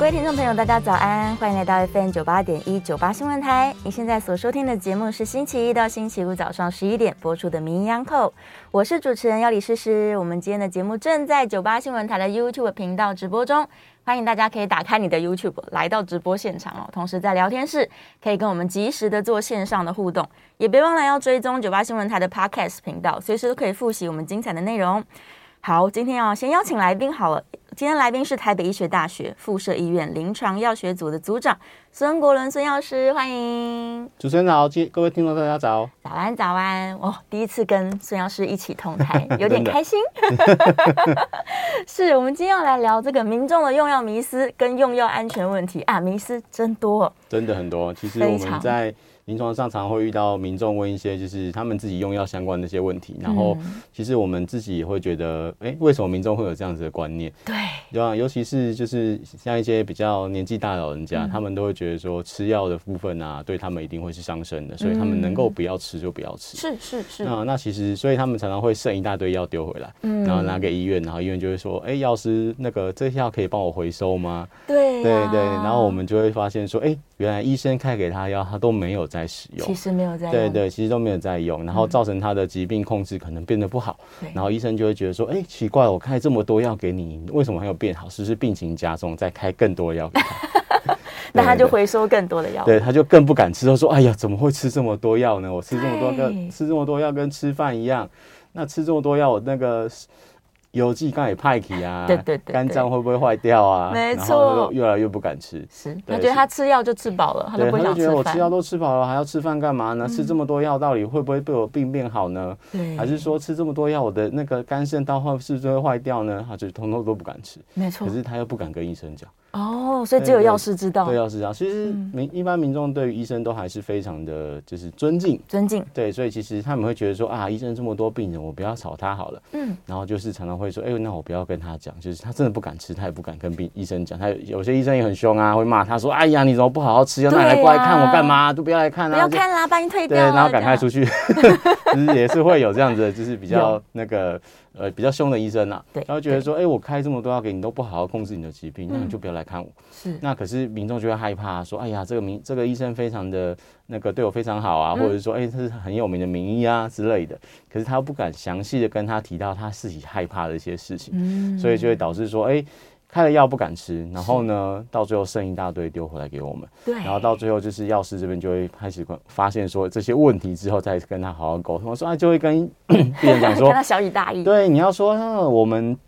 各位听众朋友，大家早安，欢迎来到 FM 九八点一九八新闻台。你现在所收听的节目是星期一到星期五早上十一点播出的名医扣，我是主持人要李诗诗。我们今天的节目正在九八新闻台的 YouTube 频道直播中。欢迎大家可以打开你的 YouTube 来到直播现场哦，同时在聊天室可以跟我们及时的做线上的互动，也别忘了要追踪九八新闻台的 Podcast 频道，随时都可以复习我们精彩的内容。好，今天要先邀请来宾好了。今天来宾是台北医学大学附设医院临床药学组的组长孙国伦孙药师，欢迎。主持人好，各位听众大家早。早安早安，哦，第一次跟孙药师一起同台，有点 开心。是我们今天要来聊这个民众的用药迷思跟用药安全问题啊，迷思真多，真的很多。其实我们在。临床上常常会遇到民众问一些就是他们自己用药相关的一些问题，然后其实我们自己也会觉得，哎，为什么民众会有这样子的观念？对，对啊？尤其是就是像一些比较年纪大的老人家，他们都会觉得说吃药的部分啊，对他们一定会是伤身的，所以他们能够不要吃就不要吃。是是是。那那其实，所以他们常常会剩一大堆药丢回来，嗯然后拿给医院，然后医院就会说，哎，药师那个这些药可以帮我回收吗？对对对，然后我们就会发现说，哎，原来医生开给他药，他都没有在使用。其实。没有在用，对对，其实都没有在用，然后造成他的疾病控制可能变得不好，嗯、然后医生就会觉得说，哎，奇怪，我开这么多药给你，为什么还有变好？是不是病情加重，再开更多药给他？那他就回收更多的药，对，他就更不敢吃，他说，哎呀，怎么会吃这么多药呢？我吃这么多跟，吃这么多药跟吃饭一样，那吃这么多药，我那个。有剂刚也派气啊，对对对，肝脏会不会坏掉啊？没错，越来越不敢吃。是，他觉得他吃药就吃饱了，他都不想吃饭。他就觉得我吃药都吃饱了，还要吃饭干嘛呢？吃这么多药，到底会不会对我病变好呢？对，还是说吃这么多药，我的那个肝肾道是不是会坏掉呢？他就通通都不敢吃。没错，可是他又不敢跟医生讲。哦，所以只有药师知道。对，药师知道。其实民一般民众对于医生都还是非常的就是尊敬，尊敬。对，所以其实他们会觉得说啊，医生这么多病人，我不要吵他好了。嗯。然后就是常常会说，哎，那我不要跟他讲，就是他真的不敢吃，他也不敢跟病医生讲。他有些医生也很凶啊，会骂他说，哎呀，你怎么不好好吃药？那你来过来看我干嘛？都不要来看啊！不要看啦，把你退掉。对，然后赶快出去。其 实也是会有这样子，就是比较那个。呃，比较凶的医生呐、啊，对，他会觉得说，哎、欸，我开这么多药给你，都不好好控制你的疾病，嗯、那你就不要来看我。是，那可是民众就会害怕，说，哎呀，这个名这个医生非常的那个对我非常好啊，嗯、或者是说，哎、欸，他是很有名的名医啊之类的。可是他又不敢详细的跟他提到他自己害怕的一些事情，嗯，所以就会导致说，哎、欸。开了药不敢吃，然后呢，到最后剩一大堆丢回来给我们。对，然后到最后就是药师这边就会开始发现说这些问题之后，再跟他好好沟通。我说啊，就会跟病人讲说，跟他小以大义。对，你要说，我们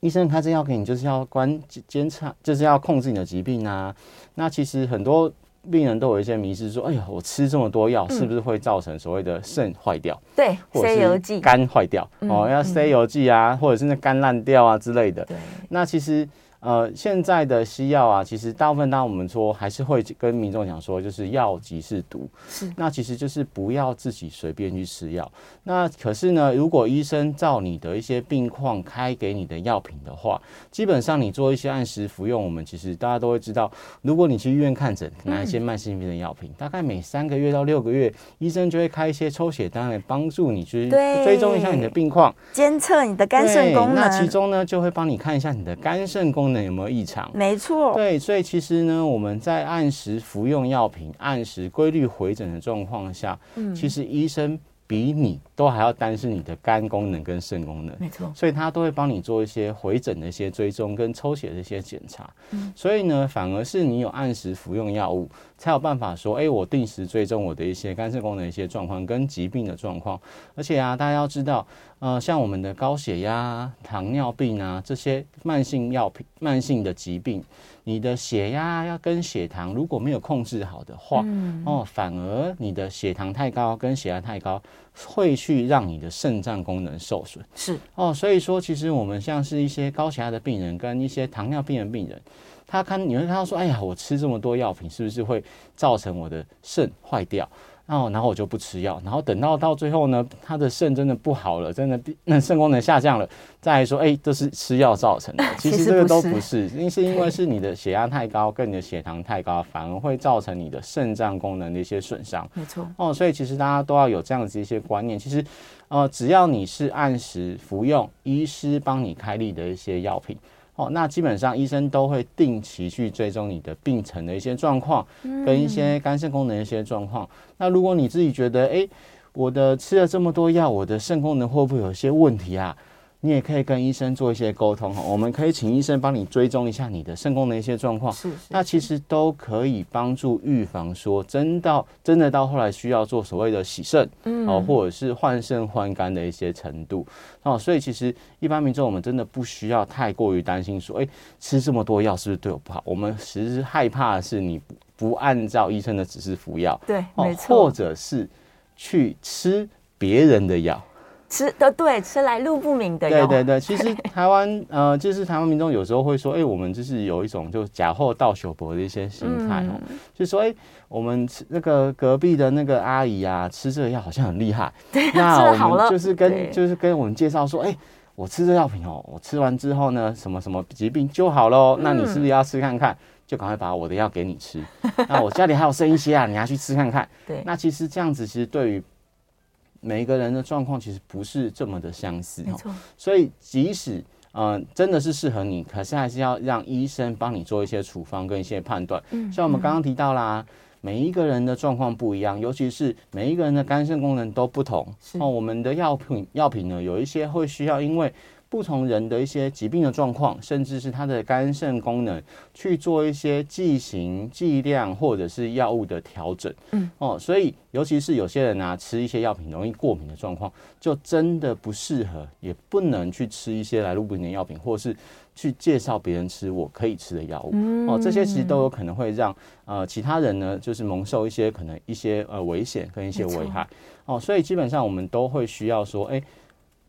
医生开这药给你，就是要关监察，就是要控制你的疾病啊。那其实很多病人都有一些迷失，说，哎呀，我吃这么多药，是不是会造成所谓的肾坏掉？对，或者是，肝坏掉哦，要塞油剂啊，或者是那肝烂掉啊之类的。对，那其实。呃，现在的西药啊，其实大部分当我们说还是会跟民众讲说，就是药即是毒，是，那其实就是不要自己随便去吃药。那可是呢，如果医生照你的一些病况开给你的药品的话，基本上你做一些按时服用，我们其实大家都会知道，如果你去医院看诊拿一些慢性病的药品，嗯、大概每三个月到六个月，医生就会开一些抽血单来帮助你去追踪一下你的病况，监测你的肝肾功能。那其中呢，就会帮你看一下你的肝肾功能。有没有异常？没错，对，所以其实呢，我们在按时服用药品、按时规律回诊的状况下，嗯，其实医生比你都还要担心你的肝功能跟肾功能，没错，所以他都会帮你做一些回诊的一些追踪跟抽血的一些检查，嗯，所以呢，反而是你有按时服用药物，才有办法说，哎，我定时追踪我的一些肝肾功能的一些状况跟疾病的状况，而且啊，大家要知道。呃，像我们的高血压、糖尿病啊，这些慢性药品、慢性的疾病，你的血压要跟血糖如果没有控制好的话，嗯、哦，反而你的血糖太高跟血压太高，会去让你的肾脏功能受损。是哦，所以说其实我们像是一些高血压的病人跟一些糖尿病的病人，他看你会看到说，哎呀，我吃这么多药品，是不是会造成我的肾坏掉？哦，然后我就不吃药，然后等到到最后呢，他的肾真的不好了，真的那肾功能下降了，再来说，哎，这是吃药造成的。其实这个都不是，因是因为是你的血压太高，跟你的血糖太高，反而会造成你的肾脏功能的一些损伤。没错。哦，所以其实大家都要有这样子一些观念。其实，呃，只要你是按时服用医师帮你开立的一些药品。哦，那基本上医生都会定期去追踪你的病程的一些状况，跟一些肝肾功能的一些状况。那如果你自己觉得，哎，我的吃了这么多药，我的肾功能会不会有一些问题啊？你也可以跟医生做一些沟通哈，我们可以请医生帮你追踪一下你的肾功能的一些状况，是，那其实都可以帮助预防说真到真的到后来需要做所谓的洗肾，嗯，哦，或者是换肾换肝的一些程度。哦，所以其实一般民众我们真的不需要太过于担心说，哎，吃这么多药是不是对我不好？我们其实害怕的是你不按照医生的指示服药，对，没错，或者是去吃别人的药。吃的对，吃来路不明的药。对对对，其实台湾呃，就是台湾民众有时候会说，哎、欸，我们就是有一种就假货到手博的一些心态哦，嗯、就说哎、欸，我们吃那个隔壁的那个阿姨啊，吃这个药好像很厉害。对，那我们就是跟就是跟我们介绍说，哎、欸，我吃这药品哦，我吃完之后呢，什么什么疾病就好喽。那你是不是要吃看看？就赶快把我的药给你吃。那我家里还有剩一些啊，你要去吃看看。对，那其实这样子其实对于。每一个人的状况其实不是这么的相似，没错。所以即使嗯、呃、真的是适合你，可是还是要让医生帮你做一些处方跟一些判断。嗯，像我们刚刚提到啦，每一个人的状况不一样，尤其是每一个人的肝肾功能都不同。哦，我们的药品药品呢，有一些会需要因为。不同人的一些疾病的状况，甚至是他的肝肾功能，去做一些剂型、剂量或者是药物的调整。嗯，哦，所以尤其是有些人啊，吃一些药品容易过敏的状况，就真的不适合，也不能去吃一些来路不明的药品，或是去介绍别人吃我可以吃的药物。嗯，哦，这些其实都有可能会让呃其他人呢，就是蒙受一些可能一些呃危险跟一些危害。哦，所以基本上我们都会需要说，哎。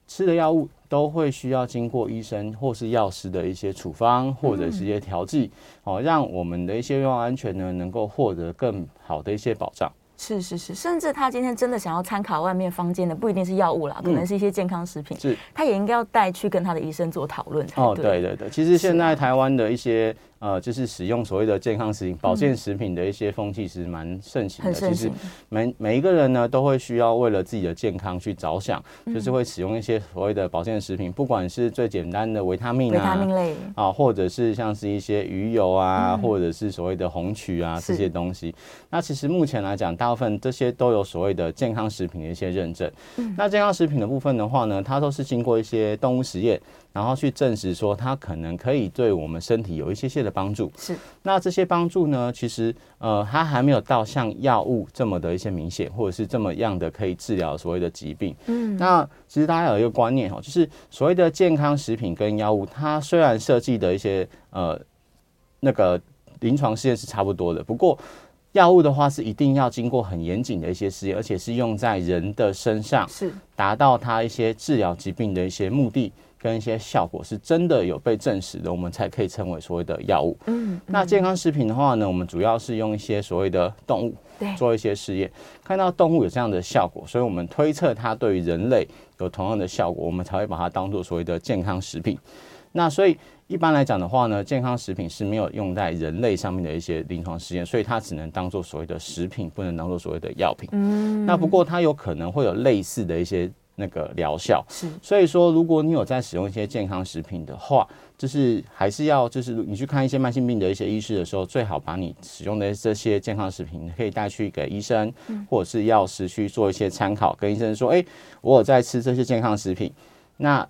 吃的药物都会需要经过医生或是药师的一些处方或者是一些调剂，哦，让我们的一些用药安全呢能够获得更好的一些保障。是是是，甚至他今天真的想要参考外面坊间的，不一定是药物啦，可能是一些健康食品，是，他也应该要带去跟他的医生做讨论。哦，对对对，其实现在台湾的一些。呃，就是使用所谓的健康食品、保健食品的一些风气是蛮盛行的。其实每每一个人呢，都会需要为了自己的健康去着想，就是会使用一些所谓的保健食品，不管是最简单的维他命啊，维他命类啊，或者是像是一些鱼油啊，或者是所谓的红曲啊这些东西。那其实目前来讲，大部分这些都有所谓的健康食品的一些认证。嗯那健康食品的部分的话呢，它都是经过一些动物实验。然后去证实说它可能可以对我们身体有一些些的帮助。是，那这些帮助呢，其实呃，它还没有到像药物这么的一些明显，或者是这么样的可以治疗所谓的疾病。嗯，那其实大家有一个观念哈，就是所谓的健康食品跟药物，它虽然设计的一些呃那个临床试验是差不多的，不过药物的话是一定要经过很严谨的一些试验，而且是用在人的身上，是达到它一些治疗疾病的一些目的。跟一些效果是真的有被证实的，我们才可以称为所谓的药物。嗯，那健康食品的话呢，我们主要是用一些所谓的动物做一些试验，看到动物有这样的效果，所以我们推测它对于人类有同样的效果，我们才会把它当做所谓的健康食品。那所以一般来讲的话呢，健康食品是没有用在人类上面的一些临床实验，所以它只能当做所谓的食品，不能当做所谓的药品。嗯，那不过它有可能会有类似的一些。那个疗效是，所以说，如果你有在使用一些健康食品的话，就是还是要，就是你去看一些慢性病的一些医师的时候，最好把你使用的这些健康食品可以带去给医生或者是药师去做一些参考，跟医生说，哎，我有在吃这些健康食品，那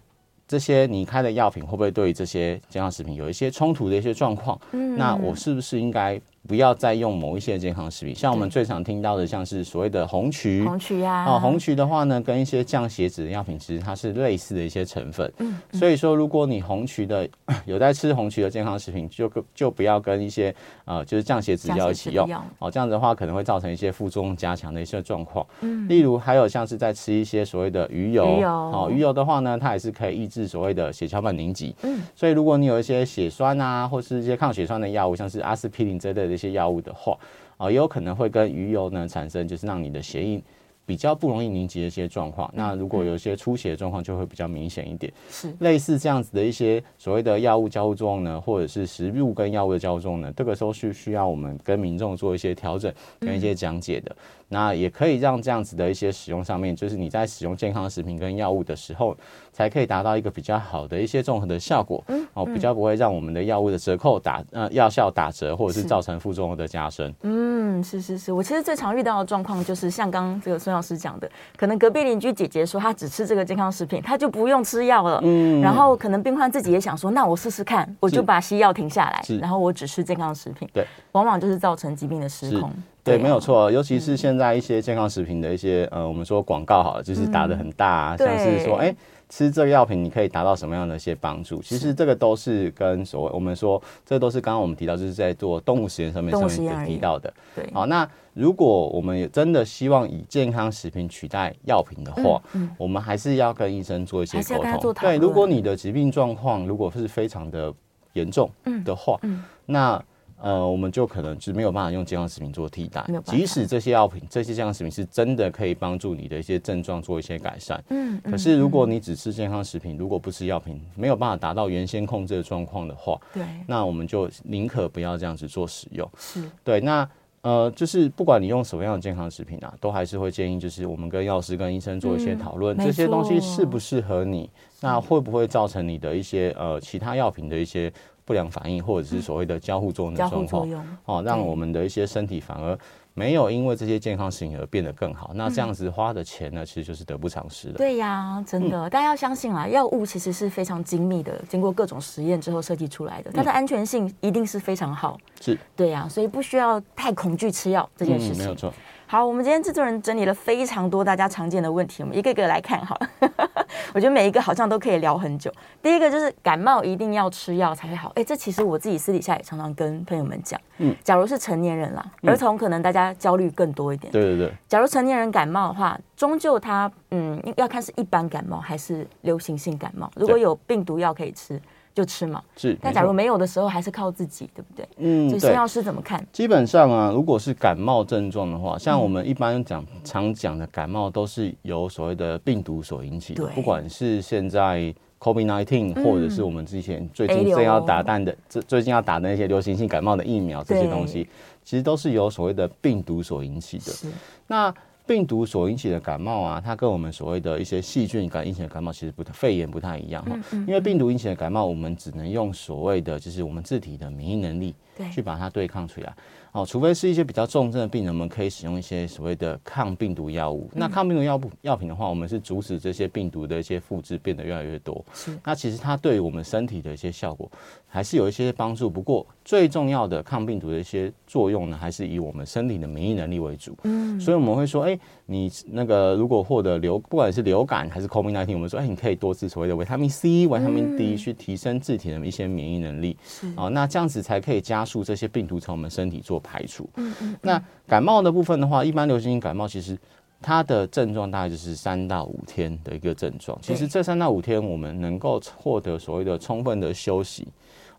这些你开的药品会不会对这些健康食品有一些冲突的一些状况？嗯，那我是不是应该？不要再用某一些健康食品，像我们最常听到的，像是所谓的红曲，红曲呀，哦，红曲的话呢，跟一些降血脂的药品，其实它是类似的一些成分。嗯，所以说，如果你红曲的有在吃红曲的健康食品，就就不要跟一些呃，就是降血脂药一起用。哦，这样子的话可能会造成一些副作用加强的一些状况。嗯，例如还有像是在吃一些所谓的鱼油，鱼油，哦，鱼油的话呢，它也是可以抑制所谓的血小板凝集。嗯，所以如果你有一些血栓啊，或是一些抗血栓的药物，像是阿司匹林之类的。一些药物的话，啊，也有可能会跟鱼油呢产生，就是让你的血液。比较不容易凝结的一些状况，那如果有一些出血的状况，就会比较明显一点。是类似这样子的一些所谓的药物交互作用呢，或者是食物跟药物的交互作用呢，这个时候是需要我们跟民众做一些调整跟一些讲解的。那也可以让这样子的一些使用上面，就是你在使用健康食品跟药物的时候，才可以达到一个比较好的一些综合的效果。嗯，哦，比较不会让我们的药物的折扣打呃药效打折，或者是造成副作用的加深。嗯，是是是，我其实最常遇到的状况就是像刚刚这个孙老师讲的，可能隔壁邻居姐姐说她只吃这个健康食品，她就不用吃药了。嗯，然后可能病患自己也想说，那我试试看，我就把西药停下来，然后我只吃健康食品。对，往往就是造成疾病的失控。对，没有错，尤其是现在一些健康食品的一些呃，我们说广告好了，就是打的很大啊，像是说，哎，吃这个药品你可以达到什么样的一些帮助？其实这个都是跟所谓我们说，这都是刚刚我们提到，就是在做动物实验上面上面提到的。对，好，那如果我们也真的希望以健康食品取代药品的话，我们还是要跟医生做一些沟通。对，如果你的疾病状况如果是非常的严重的话，那呃，我们就可能就没有办法用健康食品做替代。即使这些药品、这些健康食品是真的可以帮助你的一些症状做一些改善。嗯。可是如果你只吃健康食品，如果不吃药品，没有办法达到原先控制的状况的话，对，那我们就宁可不要这样子做使用。是。对，那呃，就是不管你用什么样的健康食品啊，都还是会建议，就是我们跟药师、跟医生做一些讨论，这些东西适不适合你，那会不会造成你的一些呃其他药品的一些。不良反应，或者是所谓的交互作用的状况，哦，让我们的一些身体反而没有因为这些健康事情而变得更好。那这样子花的钱呢，其实就是得不偿失的。对呀，真的，大家要相信啦，药物其实是非常精密的，经过各种实验之后设计出来的，它的安全性一定是非常好。是，对呀，所以不需要太恐惧吃药这件事情。没有错。好，我们今天制作人整理了非常多大家常见的问题，我们一个一个来看好了。我觉得每一个好像都可以聊很久。第一个就是感冒一定要吃药才会好，哎，这其实我自己私底下也常常跟朋友们讲。嗯，假如是成年人啦，儿童可能大家焦虑更多一点。对对对。假如成年人感冒的话，终究他嗯要看是一般感冒还是流行性感冒。如果有病毒药可以吃。就吃嘛，是。但假如没有的时候，还是靠自己，对不对？嗯，所以孙药师怎么看？基本上啊，如果是感冒症状的话，像我们一般讲、嗯、常讲的感冒，都是由所谓的病毒所引起的。不管是现在 COVID-19，或者是我们之前最近正要打蛋的，最最近要打的那些流行性感冒的疫苗，这些东西，其实都是由所谓的病毒所引起的。是。那病毒所引起的感冒啊，它跟我们所谓的一些细菌感引起的感冒其实不太，肺炎不太一样哈。因为病毒引起的感冒，我们只能用所谓的就是我们自体的免疫能力，去把它对抗出来。哦，除非是一些比较重症的病人，我们可以使用一些所谓的抗病毒药物。那抗病毒药物药品的话，我们是阻止这些病毒的一些复制变得越来越多。是。那其实它对于我们身体的一些效果还是有一些帮助。不过最重要的抗病毒的一些作用呢，还是以我们身体的免疫能力为主。嗯。所以我们会说，哎，你那个如果获得流，不管是流感还是 COVID-19，我们说，哎，你可以多吃所谓的维他命 C、维他命 D，去提升自体的一些免疫能力。是。哦，那这样子才可以加速这些病毒从我们身体做排除。嗯嗯，那感冒的部分的话，一般流行性感冒其实它的症状大概就是三到五天的一个症状。其实这三到五天，我们能够获得所谓的充分的休息。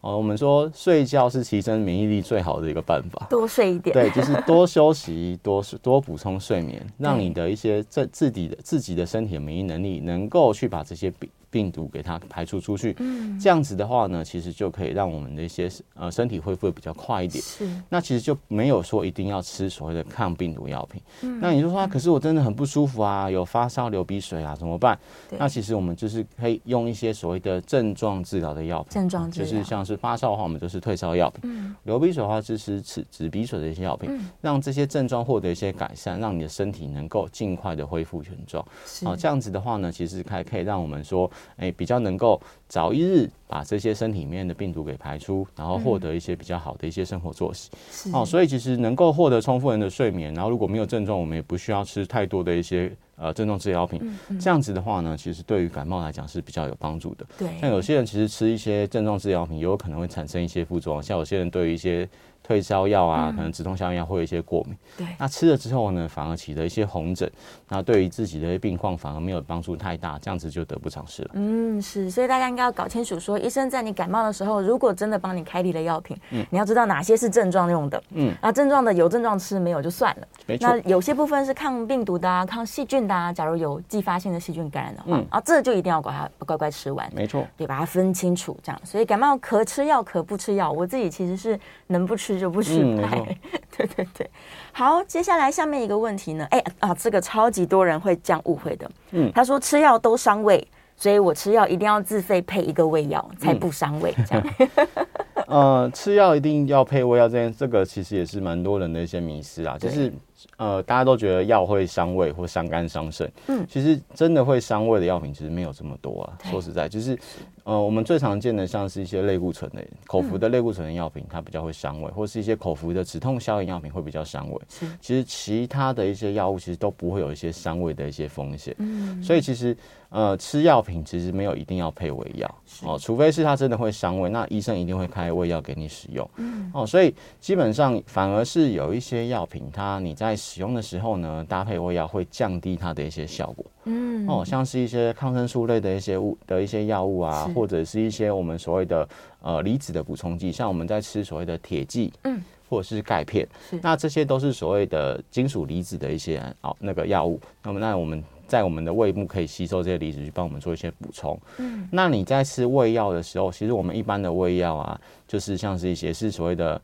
哦，我们说睡觉是提升免疫力最好的一个办法，多睡一点。对，就是 多休息，多多补充睡眠，让你的一些自自己的自己的身体的免疫能力能够去把这些病。病毒给它排除出去，嗯，这样子的话呢，其实就可以让我们的一些呃身体恢复的比较快一点。是，那其实就没有说一定要吃所谓的抗病毒药品。嗯，那你就说啊，可是我真的很不舒服啊，有发烧、流鼻水啊，怎么办？那其实我们就是可以用一些所谓的症状治疗的药品。症状治疗就是像是发烧的话，我们就是退烧药品。嗯，流鼻水的话就是止止鼻水的一些药品，嗯，让这些症状获得一些改善，让你的身体能够尽快的恢复原状。是，啊，这样子的话呢，其实还可以让我们说。哎，比较能够早一日把这些身体里面的病毒给排出，然后获得一些比较好的一些生活作息。哦，所以其实能够获得充分的睡眠，然后如果没有症状，我们也不需要吃太多的一些呃症状治疗品。这样子的话呢，其实对于感冒来讲是比较有帮助的。对，像有些人其实吃一些症状治疗品，有可能会产生一些副作用，像有些人对于一些。退烧药啊，可能止痛消炎药会有一些过敏。对，那吃了之后呢，反而起了一些红疹，那对于自己的病况反而没有帮助太大，这样子就得不偿失了。嗯，是，所以大家应该要搞清楚说，说医生在你感冒的时候，如果真的帮你开立了药品，嗯，你要知道哪些是症状用的，嗯，那症状的有症状吃，没有就算了。没错。那有些部分是抗病毒的啊，抗细菌的啊，假如有继发性的细菌感染的话，嗯，啊，这就一定要把它乖乖吃完。没错。对，把它分清楚，这样。所以感冒可吃药可不吃药，我自己其实是能不吃就不许拍。嗯、对对对。好，接下来下面一个问题呢？哎啊，这个超级多人会这样误会的。嗯，他说吃药都伤胃，所以我吃药一定要自费配一个胃药才不伤胃，这样。呃，吃药一定要配胃药，这件这个其实也是蛮多人的一些迷思啊，就是。呃，大家都觉得药会伤胃或伤肝伤肾，嗯，其实真的会伤胃的药品其实没有这么多啊。说实在，就是呃，我们最常见的像是一些类固醇的口服的类固醇的药品，它比较会伤胃，或是一些口服的止痛消炎药品会比较伤胃。是，其实其他的一些药物其实都不会有一些伤胃的一些风险。嗯，所以其实呃，吃药品其实没有一定要配胃药哦，除非是它真的会伤胃，那医生一定会开胃药给你使用。嗯，哦，所以基本上反而是有一些药品，它你在使用的时候呢，搭配胃药会降低它的一些效果。嗯，哦，像是一些抗生素类的一些物的一些药物啊，或者是一些我们所谓的呃离子的补充剂，像我们在吃所谓的铁剂，嗯，或者是钙片，那这些都是所谓的金属离子的一些哦那个药物。那么，那我们在我们的胃部可以吸收这些离子，去帮我们做一些补充。嗯，那你在吃胃药的时候，其实我们一般的胃药啊，就是像是一些是所谓的。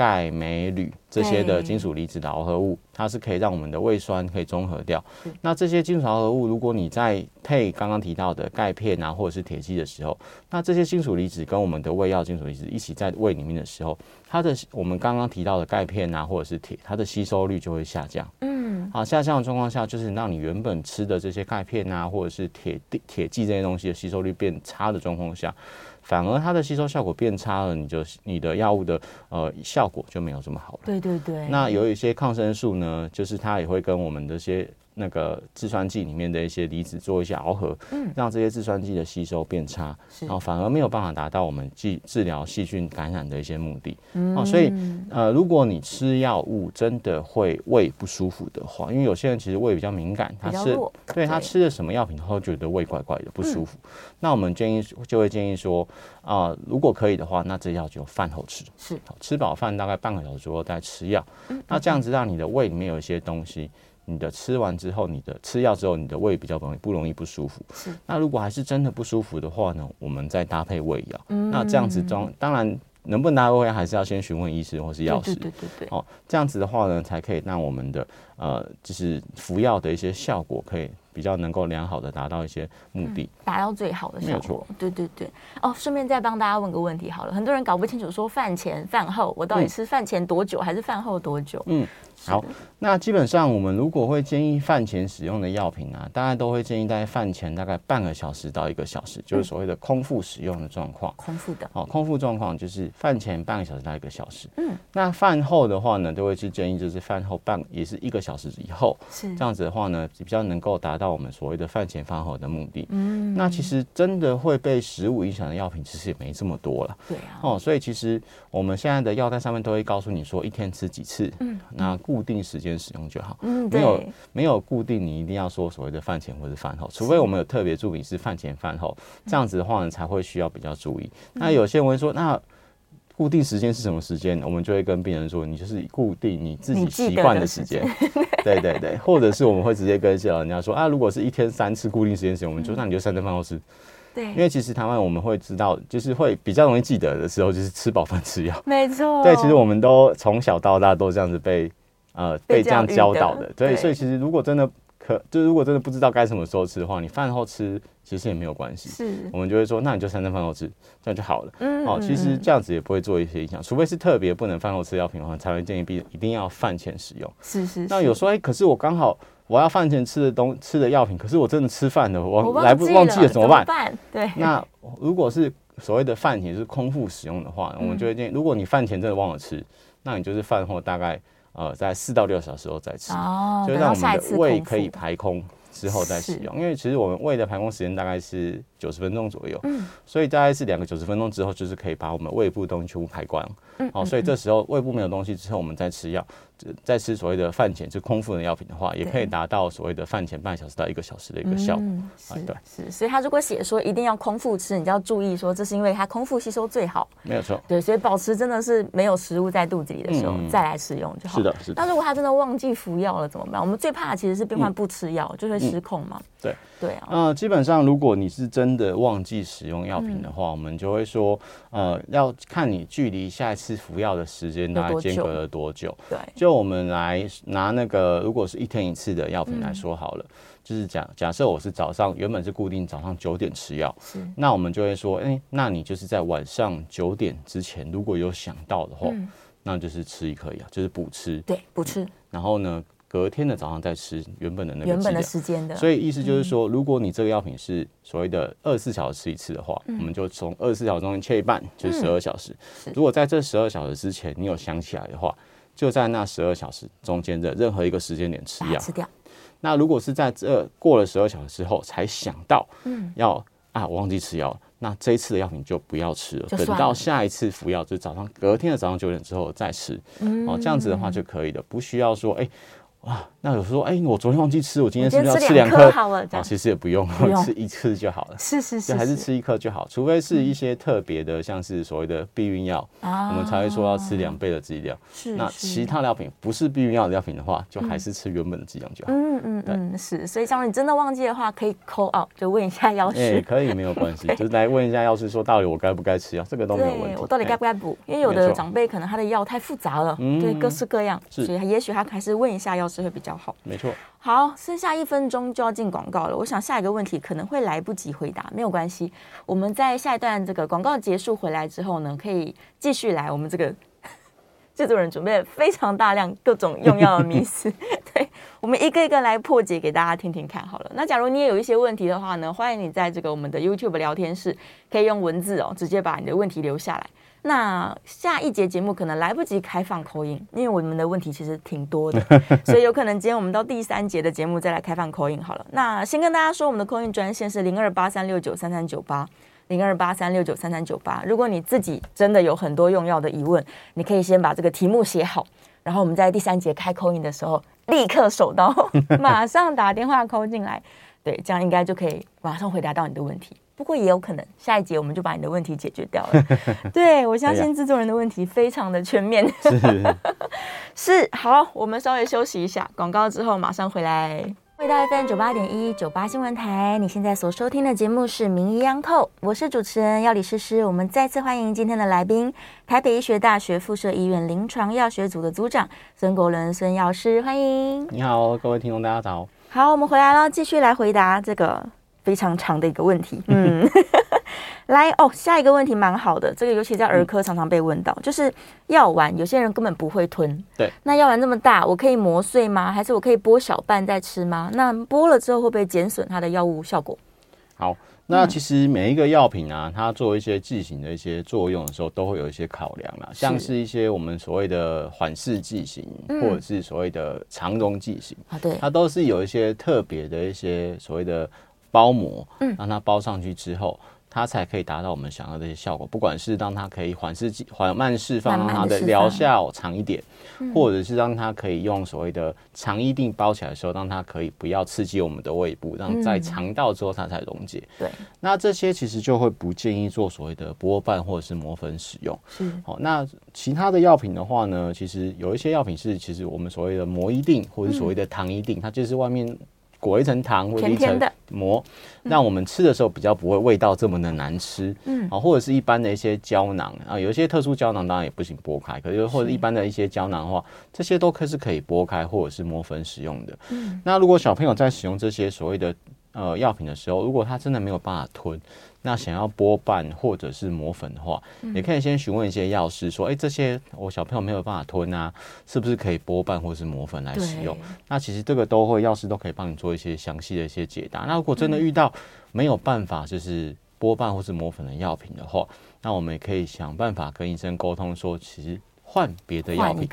钙、镁、铝这些的金属离子的螯合物，它是可以让我们的胃酸可以中和掉。那这些金属螯合物，如果你在配刚刚提到的钙片啊，或者是铁剂的时候，那这些金属离子跟我们的胃药金属离子一起在胃里面的时候，它的我们刚刚提到的钙片啊，或者是铁，它的吸收率就会下降。嗯，好，下降的状况下，就是让你原本吃的这些钙片啊，或者是铁铁剂这些东西的吸收率变差的状况下。反而它的吸收效果变差了，你就你的药物的呃效果就没有这么好了。对对对。那有一些抗生素呢，就是它也会跟我们这些。那个制酸剂里面的一些离子做一些螯合，嗯，让这些制酸剂的吸收变差，然后反而没有办法达到我们治治疗细菌感染的一些目的。嗯，哦，所以呃，如果你吃药物真的会胃不舒服的话，因为有些人其实胃比较敏感，他吃对他吃了什么药品他会觉得胃怪怪的不舒服，那我们建议就会建议说啊，如果可以的话，那这药就饭后吃，是。吃饱饭大概半个小时左右再吃药，那这样子让你的胃里面有一些东西。你的吃完之后，你的吃药之后，你的胃比较容易不容易不舒服。是。那如果还是真的不舒服的话呢，我们再搭配胃药。嗯。那这样子装，当然能不能搭配胃药，还是要先询问医师或是药师。对对对对。哦，这样子的话呢，才可以让我们的呃，就是服药的一些效果可以。比较能够良好的达到一些目的，达到最好的效果。对对对。哦，顺便再帮大家问个问题好了，很多人搞不清楚说饭前饭后，我到底吃饭前多久还是饭后多久？嗯，好，那基本上我们如果会建议饭前使用的药品啊，大家都会建议在饭前大概半个小时到一个小时，就是所谓的空腹使用的状况。空腹的。哦，空腹状况就是饭前半个小时到一个小时。嗯。那饭后的话呢，都会去建议就是饭后半也是一个小时以后。是。这样子的话呢，比较能够达到我们所谓的饭前饭后的目的，嗯，那其实真的会被食物影响的药品，其实也没这么多了，对啊，哦，所以其实我们现在的药单上面都会告诉你说，一天吃几次，嗯，那固定时间使用就好，嗯，没有没有固定，你一定要说所谓的饭前或者饭后，除非我们有特别注明是饭前饭后，这样子的话呢，才会需要比较注意。那有些人会说，那固定时间是什么时间？我们就会跟病人说，你就是固定你自己习惯的时间。对对对，或者是我们会直接跟老人家说啊，如果是一天三次固定时间使用，我们就那你就三顿饭后吃。对，因为其实台湾我们会知道，就是会比较容易记得的时候，就是吃饱饭吃药。没错。对，其实我们都从小到大都这样子被呃被这样教导的。对，所以其实如果真的。可就如果真的不知道该什么时候吃的话，你饭后吃其实也没有关系。是，我们就会说，那你就三餐饭后吃，这样就好了。嗯，好，其实这样子也不会做一些影响，除非是特别不能饭后吃药品的话，才会建议必一定要饭前使用。是是。那有时候哎，可是我刚好我要饭前吃的东吃的药品，可是我真的吃饭了，我来不忘记了怎么办？对。那如果是所谓的饭前是空腹使用的话，我们就会建议，如果你饭前真的忘了吃，那你就是饭后大概。呃，在四到六小时后再吃，就让我们的胃可以排空之后再使用。因为其实我们胃的排空时间大概是九十分钟左右。嗯，所以大概是两个九十分钟之后，就是可以把我们胃部的东西全部排光。嗯，好，所以这时候胃部没有东西之后，我们再吃药。再吃所谓的饭前就空腹的药品的话，也可以达到所谓的饭前半小时到一个小时的一个效果。嗯、是对，是，所以他如果写说一定要空腹吃，你就要注意说，这是因为它空腹吸收最好。没有错。对，所以保持真的是没有食物在肚子里的时候、嗯、再来使用就好。是的，是的。那如果他真的忘记服药了怎么办？我们最怕的其实是病患不吃药、嗯、就会失控嘛。对，对啊。呃，基本上如果你是真的忘记使用药品的话、嗯，我们就会说，呃，要看你距离下一次服药的时间大概间隔了多久。对，就我们来。拿那个，如果是一天一次的药品来说好了，嗯、就是假假设我是早上原本是固定早上九点吃药，那我们就会说，哎、欸，那你就是在晚上九点之前如果有想到的话，嗯、那就是吃一颗药，就是补吃，对，补吃、嗯。然后呢，隔天的早上再吃原本的那个原本的时间的。所以意思就是说，如果你这个药品是所谓的二十四小时吃一次的话，嗯、我们就从二十四小时中间切一半，就是十二小时、嗯。如果在这十二小时之前你有想起来的话。就在那十二小时中间的任何一个时间点吃药，吃掉。那如果是在这过了十二小时之后才想到，嗯，要啊，我忘记吃药，那这一次的药品就不要吃了，了，等到下一次服药，就是早上隔天的早上九点之后再吃，嗯，哦，这样子的话就可以了，不需要说，哎、欸。哇，那有时候哎、欸，我昨天忘记吃，我今天是不是要吃两颗？好了，其实也不用，吃一次就好了。是是是，还是吃一颗就好，除非是一些特别的，像是所谓的避孕药，我们才会说要吃两倍的剂量。是，那其他药品不是避孕药的药品的话，就还是吃原本的剂量就好。嗯嗯嗯，是。所以，假如你真的忘记的话，可以 call out，就问一下药师。哎，可以，没有关系，就是来问一下药师，说到底我该不该吃药，这个都没有问题。我到底该不该补？因为有的长辈可能他的药太复杂了，对，各式各样，所以也许他还是问一下药师会比较好。没错，好，剩下一分钟就要进广告了。我想下一个问题可能会来不及回答，没有关系。我们在下一段这个广告结束回来之后呢，可以继续来。我们这个 制作人准备了非常大量各种用药的迷思，对，我们一个一个来破解给大家听听看好了。那假如你也有一些问题的话呢，欢迎你在这个我们的 YouTube 聊天室可以用文字哦，直接把你的问题留下来。那下一节节目可能来不及开放 call in，因为我们的问题其实挺多的，所以有可能今天我们到第三节的节目再来开放 call in 好了。那先跟大家说，我们的 call in 专线是零二八三六九三三九八，零二八三六九三三九八。如果你自己真的有很多用药的疑问，你可以先把这个题目写好，然后我们在第三节开 call in 的时候，立刻手刀，马上打电话 call 进来，对，这样应该就可以马上回答到你的问题。不过也有可能，下一节我们就把你的问题解决掉了。对，我相信制作人的问题非常的全面。是，是，好，我们稍微休息一下，广告之后马上回来。回到 FM 九八点一九八新闻台，你现在所收听的节目是《名医央叩》，我是主持人药理诗诗。我们再次欢迎今天的来宾，台北医学大学附设医院临床药学组的组长孙国伦孙药师，欢迎。你好，各位听众，大家早。好，我们回来了，继续来回答这个。非常长的一个问题，嗯，来哦，下一个问题蛮好的，这个尤其在儿科常常被问到，嗯、就是药丸，有些人根本不会吞，对，那药丸这么大，我可以磨碎吗？还是我可以剥小半再吃吗？那剥了之后会不会减损它的药物效果？好，那其实每一个药品啊，它做一些剂型的一些作用的时候，都会有一些考量啦，像是一些我们所谓的缓释剂型，或者是所谓的肠溶剂型啊，对，它都是有一些特别的一些所谓的。包膜，嗯，让它包上去之后，它才可以达到我们想要的一些效果。不管是让它可以缓释、缓慢释放，让它的疗效长一点，或者是让它可以用所谓的肠衣定包起来的时候，让它可以不要刺激我们的胃部，让在肠道之后它才溶解。对，那这些其实就会不建议做所谓的波瓣或者是磨粉使用。是，好，那其他的药品的话呢，其实有一些药品是其实我们所谓的膜衣定或者所谓的糖衣定，它就是外面。裹一层糖或者一层膜，让我们吃的时候比较不会味道这么的难吃。嗯，啊，或者是一般的一些胶囊啊，有一些特殊胶囊当然也不行剥开，可是或者一般的一些胶囊的话，这些都可是可以剥开或者是磨粉使用的。嗯，那如果小朋友在使用这些所谓的呃药品的时候，如果他真的没有办法吞。那想要剥瓣或者是磨粉的话，嗯、也可以先询问一些药师说：“哎、欸，这些我小朋友没有办法吞啊，是不是可以剥瓣或是磨粉来使用？”那其实这个都会药师都可以帮你做一些详细的一些解答。那如果真的遇到没有办法就是剥瓣或是磨粉的药品的话，那我们也可以想办法跟医生沟通说，其实。换别的药品。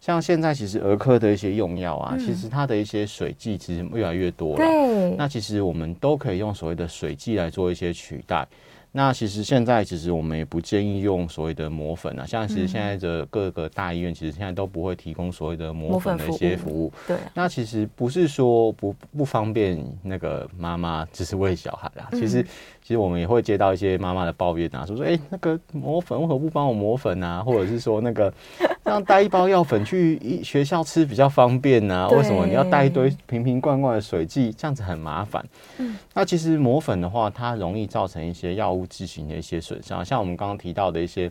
像现在其实儿科的一些用药啊，嗯、其实它的一些水剂其实越来越多了。对，那其实我们都可以用所谓的水剂来做一些取代。那其实现在其实我们也不建议用所谓的磨粉啊，像其实现在的各个大医院其实现在都不会提供所谓的磨粉的一些服务。服务对，那其实不是说不不方便那个妈妈只是喂小孩啊，其实。其实我们也会接到一些妈妈的抱怨啊，说说哎、欸，那个磨粉为何不帮我磨粉啊？或者是说那个 这样带一包药粉去一学校吃比较方便啊？为什么你要带一堆瓶瓶罐罐的水剂？这样子很麻烦。嗯，那其实磨粉的话，它容易造成一些药物剂型的一些损伤，像我们刚刚提到的一些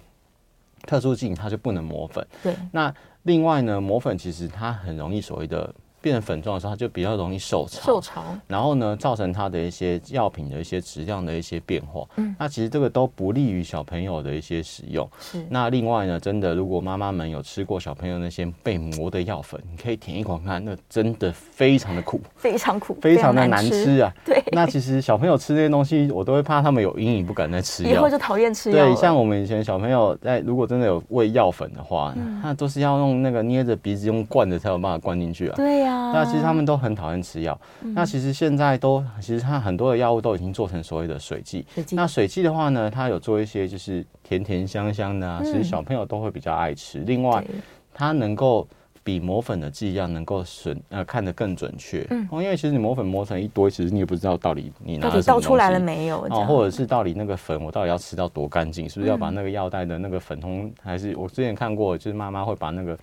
特殊剂型，它就不能磨粉。对。那另外呢，磨粉其实它很容易所谓的。变成粉状的时候，它就比较容易受潮，受潮，然后呢，造成它的一些药品的一些质量的一些变化。嗯，那其实这个都不利于小朋友的一些使用。是。那另外呢，真的，如果妈妈们有吃过小朋友那些被磨的药粉，你可以舔一口看，那真的非常的苦，非常苦，非常的难吃啊。对。那其实小朋友吃这些东西，我都会怕他们有阴影，不敢再吃药。以后就讨厌吃药。对，像我们以前小朋友在如果真的有喂药粉的话，嗯，那都是要用那个捏着鼻子用灌的才有办法灌进去啊。对呀。那其实他们。都很讨厌吃药，嗯、那其实现在都其实它很多的药物都已经做成所谓的水剂。那水剂的话呢，它有做一些就是甜甜香香的啊，嗯、其实小朋友都会比较爱吃。另外，它能够比磨粉的剂量能够准呃看得更准确。嗯，因为其实你磨粉磨成一堆，其实你也不知道到底你拿到底倒出来了没有哦，或者是到底那个粉我到底要吃到多干净，是不是要把那个药袋的那个粉通，还是我之前看过，就是妈妈会把那个。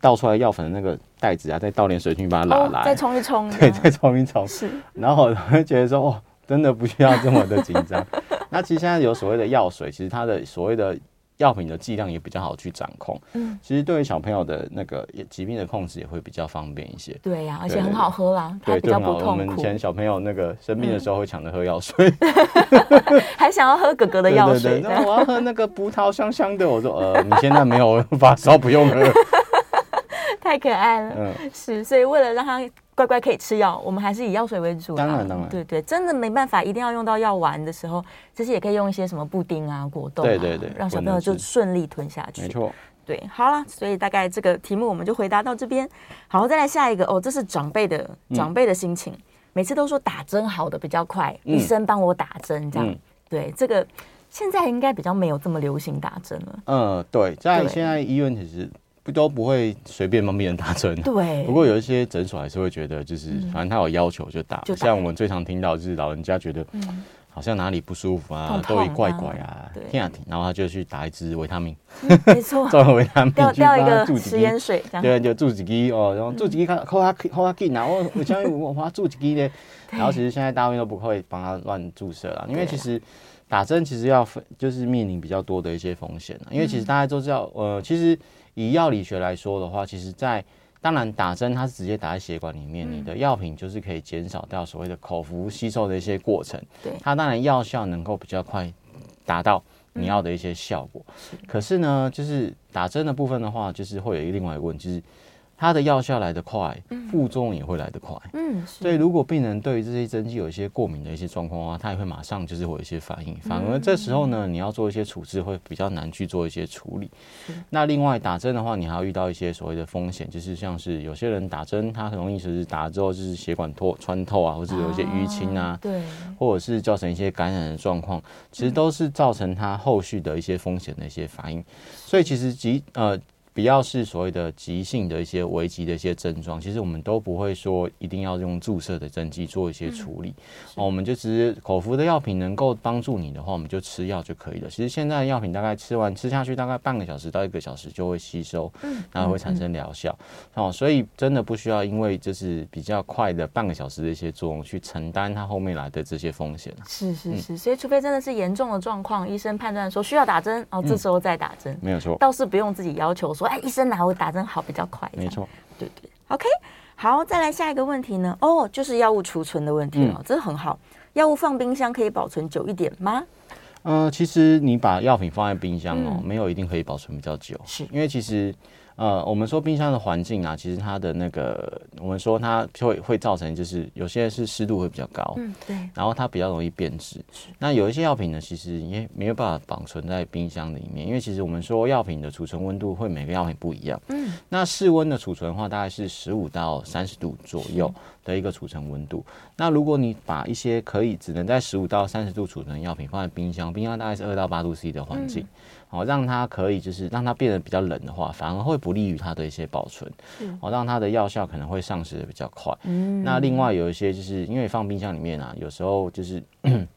倒出来药粉的那个袋子啊，再倒点水进去把它拉来，再冲一冲，对，再冲一冲。是，然后我会觉得说，哦，真的不需要这么的紧张。那其实现在有所谓的药水，其实它的所谓的药品的剂量也比较好去掌控。嗯，其实对于小朋友的那个疾病的控制也会比较方便一些。对呀，而且很好喝啦，对比较不痛。我们以前小朋友那个生病的时候会抢着喝药水，还想要喝哥哥的药水。那我要喝那个葡萄香香的，我说呃，你现在没有发烧，不用喝。太可爱了，嗯，是，所以为了让他乖乖可以吃药，我们还是以药水为主。当然，当然，对对，真的没办法，一定要用到药丸的时候，其实也可以用一些什么布丁啊、果冻啊，对对对，让小朋友就顺利吞下去。没错，对，好了，所以大概这个题目我们就回答到这边。好，再来下一个哦，这是长辈的长辈的心情，每次都说打针好的比较快，医生帮我打针这样。对，这个现在应该比较没有这么流行打针了。嗯，对，在现在医院其实。都不会随便帮病人打针。对。不过有一些诊所还是会觉得，就是反正他有要求就打。像我们最常听到就是老人家觉得，好像哪里不舒服啊，都会怪怪啊，对。然后他就去打一支维他命。没错。做维他命。吊吊一个食盐水。对，就注几滴哦，然后注几滴看扣他扣他紧啊，我我相信我他注几滴呢。然后其实现在大医院都不会帮他乱注射了，因为其实打针其实要就是面临比较多的一些风险。因为其实大家都知道，呃，其实。以药理学来说的话，其实，在当然打针它是直接打在血管里面，你的药品就是可以减少掉所谓的口服吸收的一些过程。对，它当然药效能够比较快达到你要的一些效果。可是呢，就是打针的部分的话，就是会有一个另外一个问题，就是。它的药效来得快，副作用也会来得快。嗯，所以如果病人对于这些针剂有一些过敏的一些状况的话，他也会马上就是会有一些反应。反而这时候呢，你要做一些处置会比较难去做一些处理。那另外打针的话，你还要遇到一些所谓的风险，就是像是有些人打针，他很容易就是打了之后就是血管脱穿透啊，或者有一些淤青啊，对，或者是造成一些感染的状况，其实都是造成他后续的一些风险的一些反应。所以其实及呃。比较是所谓的急性的一些危急的一些症状，其实我们都不会说一定要用注射的针剂做一些处理，哦，我们就只是口服的药品能够帮助你的话，我们就吃药就可以了。其实现在的药品大概吃完吃下去大概半个小时到一个小时就会吸收，然后会产生疗效，哦，所以真的不需要因为就是比较快的半个小时的一些作用去承担它后面来的这些风险。是是是，所以除非真的是严重的状况，医生判断说需要打针，哦，这时候再打针，没有错，倒是不用自己要求说。哎，医生拿我打针好比较快，没错，对对，OK，好，再来下一个问题呢？哦、oh，就是药物储存的问题了，嗯、这很好。药物放冰箱可以保存久一点吗？嗯，其实你把药品放在冰箱哦，没有一定可以保存比较久，是因为其实。呃，我们说冰箱的环境啊，其实它的那个，我们说它会会造成，就是有些是湿度会比较高，嗯，对，然后它比较容易变质。那有一些药品呢，其实也没有办法保存在冰箱里面，因为其实我们说药品的储存温度会每个药品不一样。嗯，那室温的储存的话，大概是十五到三十度左右的一个储存温度。那如果你把一些可以只能在十五到三十度储存的药品放在冰箱，冰箱大概是二到八度 C 的环境。嗯哦，让它可以就是让它变得比较冷的话，反而会不利于它的一些保存。哦，让它的药效可能会丧失的比较快。嗯，那另外有一些就是因为放冰箱里面啊，有时候就是。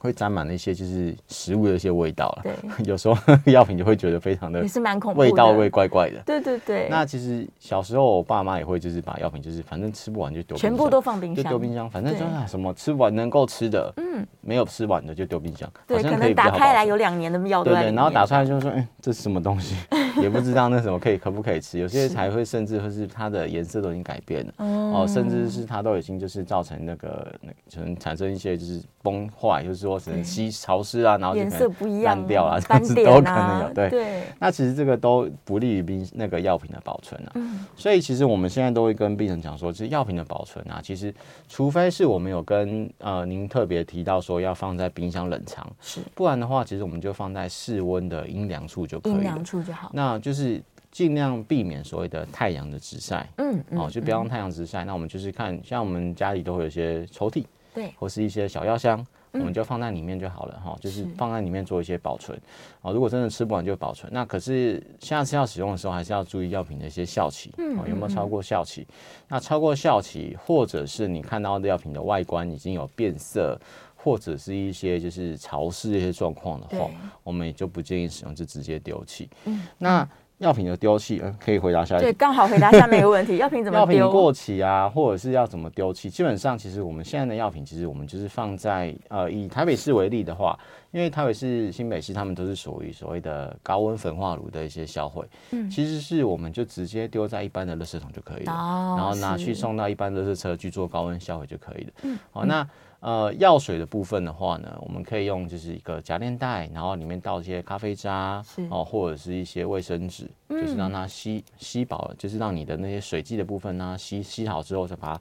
会沾满那些就是食物的一些味道了。对，有时候 药品就会觉得非常的，也是蛮恐怖，味道会怪怪的。对对对。那其实小时候我爸妈也会就是把药品就是反正吃不完就丢，全部都放冰箱，就丢冰箱，反正就是什么吃完能够吃的，嗯，没有吃完的就丢冰箱。对，可能打开来有两年的药。对对，然后打出来就是说，嗯，这是什么东西？也不知道那什么可以可不可以吃。有些才会甚至会是它的颜色都已经改变了，哦，甚至是它都已经就是造成那个那可能产生一些就是崩坏，就是说只能吸。潮湿啊，然后颜色不一样，烂掉了，这样子都可能有。对，对，那其实这个都不利于冰那个药品的保存啊。嗯，所以其实我们现在都会跟病人讲说，其实药品的保存啊，其实除非是我们有跟呃您特别提到说要放在冰箱冷藏，是，不然的话，其实我们就放在室温的阴凉处就可以了。阴凉处就好。那就是尽量避免所谓的太阳的直晒。嗯，哦，就不要用太阳直晒。那我们就是看，像我们家里都会有一些抽屉，对，或是一些小药箱。我们就放在里面就好了哈，就是放在里面做一些保存啊。如果真的吃不完就保存，那可是下次要使用的时候还是要注意药品的一些效期，有没有超过效期？那超过效期，或者是你看到的药品的外观已经有变色，或者是一些就是潮湿一些状况的话，我们也就不建议使用，就直接丢弃。嗯，那。药品的丢弃，嗯，可以回答下一个。对，刚好回答下面一个问题：药品怎么丢？药品过期啊，或者是要怎么丢弃？基本上，其实我们现在的药品，其实我们就是放在呃，以台北市为例的话，因为台北市、新北市他们都是属于所谓的高温焚化炉的一些销毁，嗯，其实是我们就直接丢在一般的垃圾桶就可以了，哦，然后拿去送到一般的垃圾车去做高温销毁就可以了。嗯，好，那。呃，药水的部分的话呢，我们可以用就是一个夹链袋，然后里面倒一些咖啡渣，哦，或者是一些卫生纸，就是让它吸吸饱了，就是让你的那些水剂的部分呢吸吸好之后再把它。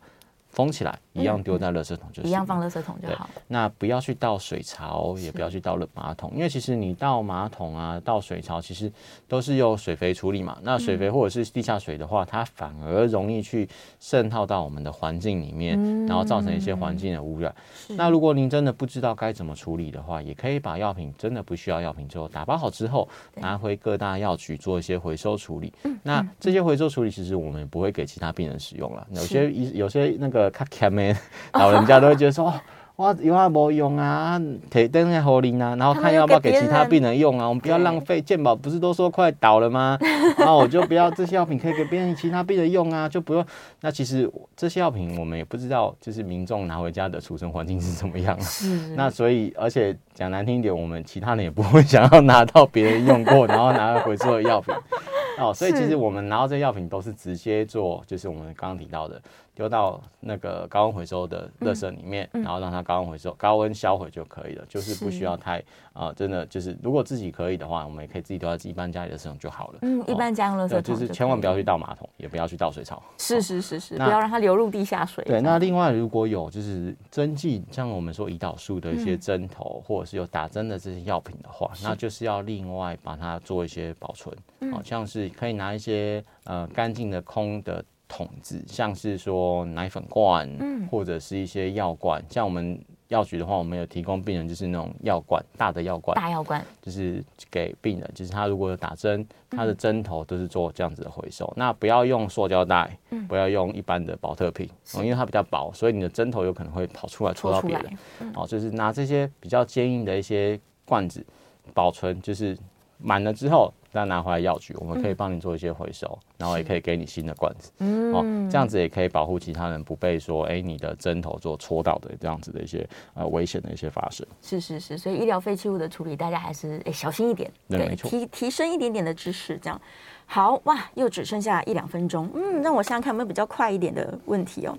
封起来，一样丢在垃圾桶就行，一样放垃圾桶就好。那不要去倒水槽，也不要去倒了马桶，因为其实你倒马桶啊、倒水槽，其实都是用水肥处理嘛。那水肥或者是地下水的话，它反而容易去渗透到我们的环境里面，然后造成一些环境的污染。那如果您真的不知道该怎么处理的话，也可以把药品真的不需要药品之后打包好之后，拿回各大药局做一些回收处理。那这些回收处理其实我们也不会给其他病人使用了。有些一有些那个。呃，较欠的老人家都会觉得说，哇，有啊没用啊，提啊，然后看要不要给其他病人用啊，我们不要浪费。健保不是都说快倒了吗？然后我就不要这些药品可以给别人其他病人用啊，就不用。那其实这些药品我们也不知道，就是民众拿回家的储存环境是怎么样。是。那所以，而且讲难听一点，我们其他人也不会想要拿到别人用过，然后拿回收的药品。哦，所以其实我们拿到这些药品都是直接做，就是我们刚刚提到的。丢到那个高温回收的垃圾里面，嗯嗯、然后让它高温回收、高温销毁就可以了，就是不需要太啊、呃，真的就是如果自己可以的话，我们也可以自己丢在一般家里的垃圾桶就好了。嗯，一般家用垃圾桶就是千万不要去倒马桶，也不要去倒水槽。是是是是，那不要让它流入地下水。对，那另外如果有就是针剂，像我们说胰岛素的一些针头，嗯、或者是有打针的这些药品的话，那就是要另外把它做一些保存，好、嗯、像是可以拿一些呃干净的空的。桶子，像是说奶粉罐，嗯，或者是一些药罐，像我们药局的话，我们有提供病人就是那种药罐，大的药罐，大药罐，就是给病人，就是他如果有打针，他的针头都是做这样子的回收。嗯、那不要用塑胶袋，嗯、不要用一般的保特瓶，是因为它比较薄，所以你的针头有可能会跑出来戳到别人。嗯、哦，就是拿这些比较坚硬的一些罐子保存，就是满了之后。再拿回来药局，我们可以帮你做一些回收，嗯、然后也可以给你新的罐子，嗯，哦，这样子也可以保护其他人不被说，哎，你的针头做戳到的这样子的一些呃危险的一些发生。是是是，所以医疗废弃物的处理，大家还是哎小心一点，对，提提升一点点的知识，这样。好哇，又只剩下一两分钟，嗯，让我想想看有没有比较快一点的问题哦。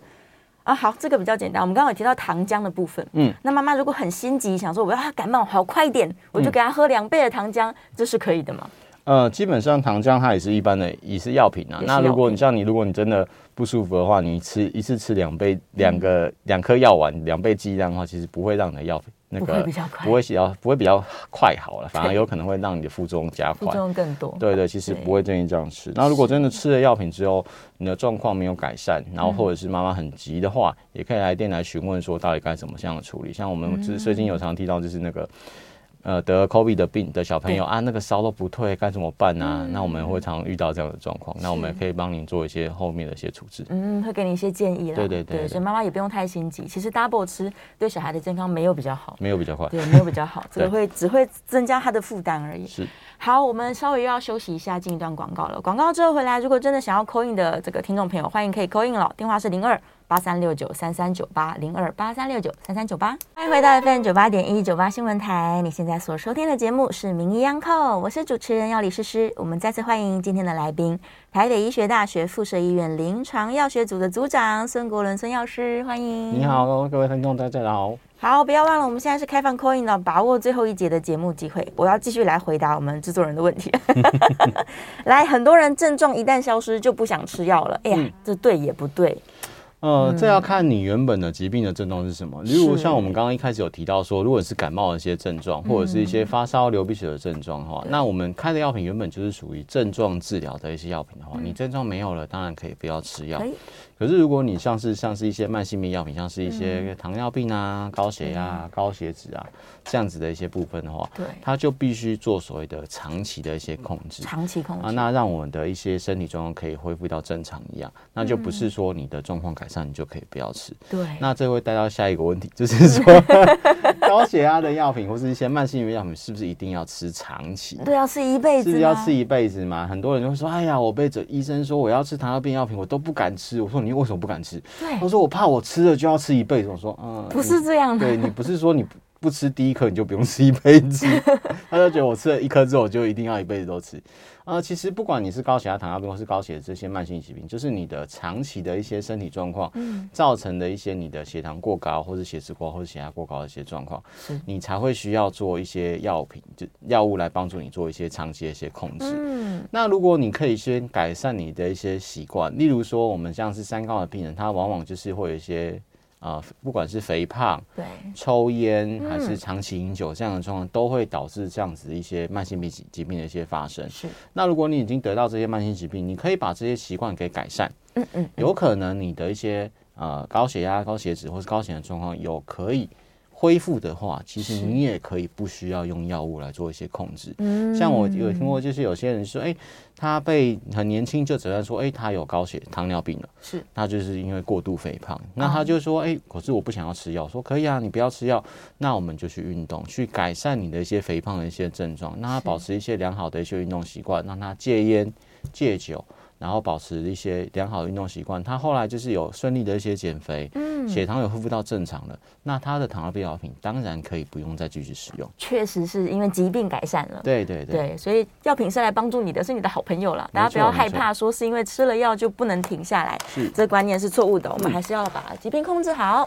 啊，好，这个比较简单。我们刚刚有提到糖浆的部分，嗯，那妈妈如果很心急，想说我要他感冒好快一点，我就给他喝两倍的糖浆，这是可以的吗？呃，基本上糖浆它也是一般的，也是药品啊。那如果你像你，如果你真的不舒服的话，你吃一次吃两倍两个两颗药丸，两倍剂量的话，其实不会让你的药那个不会比较快，不会比较不会比较快好了，反而有可能会让你的副作用加快，副作用更多。对对，其实不会建议这样吃。那如果真的吃了药品之后，你的状况没有改善，然后或者是妈妈很急的话，也可以来电来询问说到底该怎么样的处理。像我们最近有常提到就是那个。呃，得了 COVID 的病的小朋友啊，那个烧都不退，该怎么办呢、啊？嗯、那我们会常遇到这样的状况，那我们也可以帮您做一些后面的一些处置。嗯，会给你一些建议啦。对对对，对，所以妈妈也不用太心急。其实 Double 吃对小孩的健康没有比较好，没有比较快，对，没有比较好，这个会只会增加他的负担而已。是。好，我们稍微又要休息一下，进一段广告了。广告之后回来，如果真的想要 call in 的这个听众朋友，欢迎可以 call in 了，电话是零二八三六九三三九八零二八三六九三三九八。欢迎回到 FM 九八点一九八新闻台，你现在所收听的节目是《名医央叩》，我是主持人药理诗诗。我们再次欢迎今天的来宾，台北医学大学附设医院临床药学组的组长孙国伦孙药师，欢迎。你好，各位听众，大家好。好，不要忘了，我们现在是开放 call in 的，把握最后一节的节目机会。我要继续来回答我们制作人的问题。来，很多人症状一旦消失就不想吃药了。哎呀，嗯、这对也不对。呃，这要看你原本的疾病的症状是什么。例如像我们刚刚一开始有提到说，如果是感冒的一些症状，或者是一些发烧、流鼻血的症状的话，那我们开的药品原本就是属于症状治疗的一些药品的话，你症状没有了，当然可以不要吃药。可是，如果你像是像是一些慢性病药品，像是一些糖尿病啊、高血压、啊、高血脂啊这样子的一些部分的话，对，它就必须做所谓的长期的一些控制，长期控制。啊，那让我们的一些身体状况可以恢复到正常一样，那就不是说你的状况改善，你就可以不要吃。对，那这会带到下一个问题，就是说 高血压的药品或是一些慢性病药品，是不是一定要吃长期？对，要吃一辈子，是要吃一辈子吗？很多人就会说，哎呀，我被这医生说我要吃糖尿病药品，我都不敢吃。我说你。你为什么不敢吃？对，他说我怕我吃了就要吃一辈子。我说嗯，不是这样的。对，你不是说你不吃第一颗你就不用吃一辈子，他就觉得我吃了一颗之后我就一定要一辈子都吃。呃，其实不管你是高血压、糖尿病或是高血脂这些慢性疾病，就是你的长期的一些身体状况，嗯，造成的一些你的血糖过高或者血脂过高或者血压过高的一些状况，是你才会需要做一些药品，就药物来帮助你做一些长期的一些控制。嗯，那如果你可以先改善你的一些习惯，例如说我们像是三高的病人，他往往就是会有一些。啊、呃，不管是肥胖、对抽烟还是长期饮酒，这样的状况都会导致这样子一些慢性病疾疾病的一些发生。是，那如果你已经得到这些慢性疾病，你可以把这些习惯给改善。嗯嗯，有可能你的一些呃高血压、高血脂或是高血的状况有可以。恢复的话，其实你也可以不需要用药物来做一些控制。嗯，像我有听过，就是有些人说，哎、欸，他被很年轻就诊断说，哎、欸，他有高血糖尿病了，是，他就是因为过度肥胖。那他就说，哎、欸，可是我不想要吃药，说可以啊，你不要吃药，那我们就去运动，去改善你的一些肥胖的一些症状，让他保持一些良好的一些运动习惯，让他戒烟戒酒。然后保持一些良好的运动习惯，他后来就是有顺利的一些减肥，嗯，血糖有恢复到正常了，那他的糖尿病药品当然可以不用再继续使用。确实是因为疾病改善了，对对对，对，所以药品是来帮助你的，是你的好朋友了。大家不要害怕说是因为吃了药就不能停下来，是这观念是错误的。我们还是要把疾病控制好。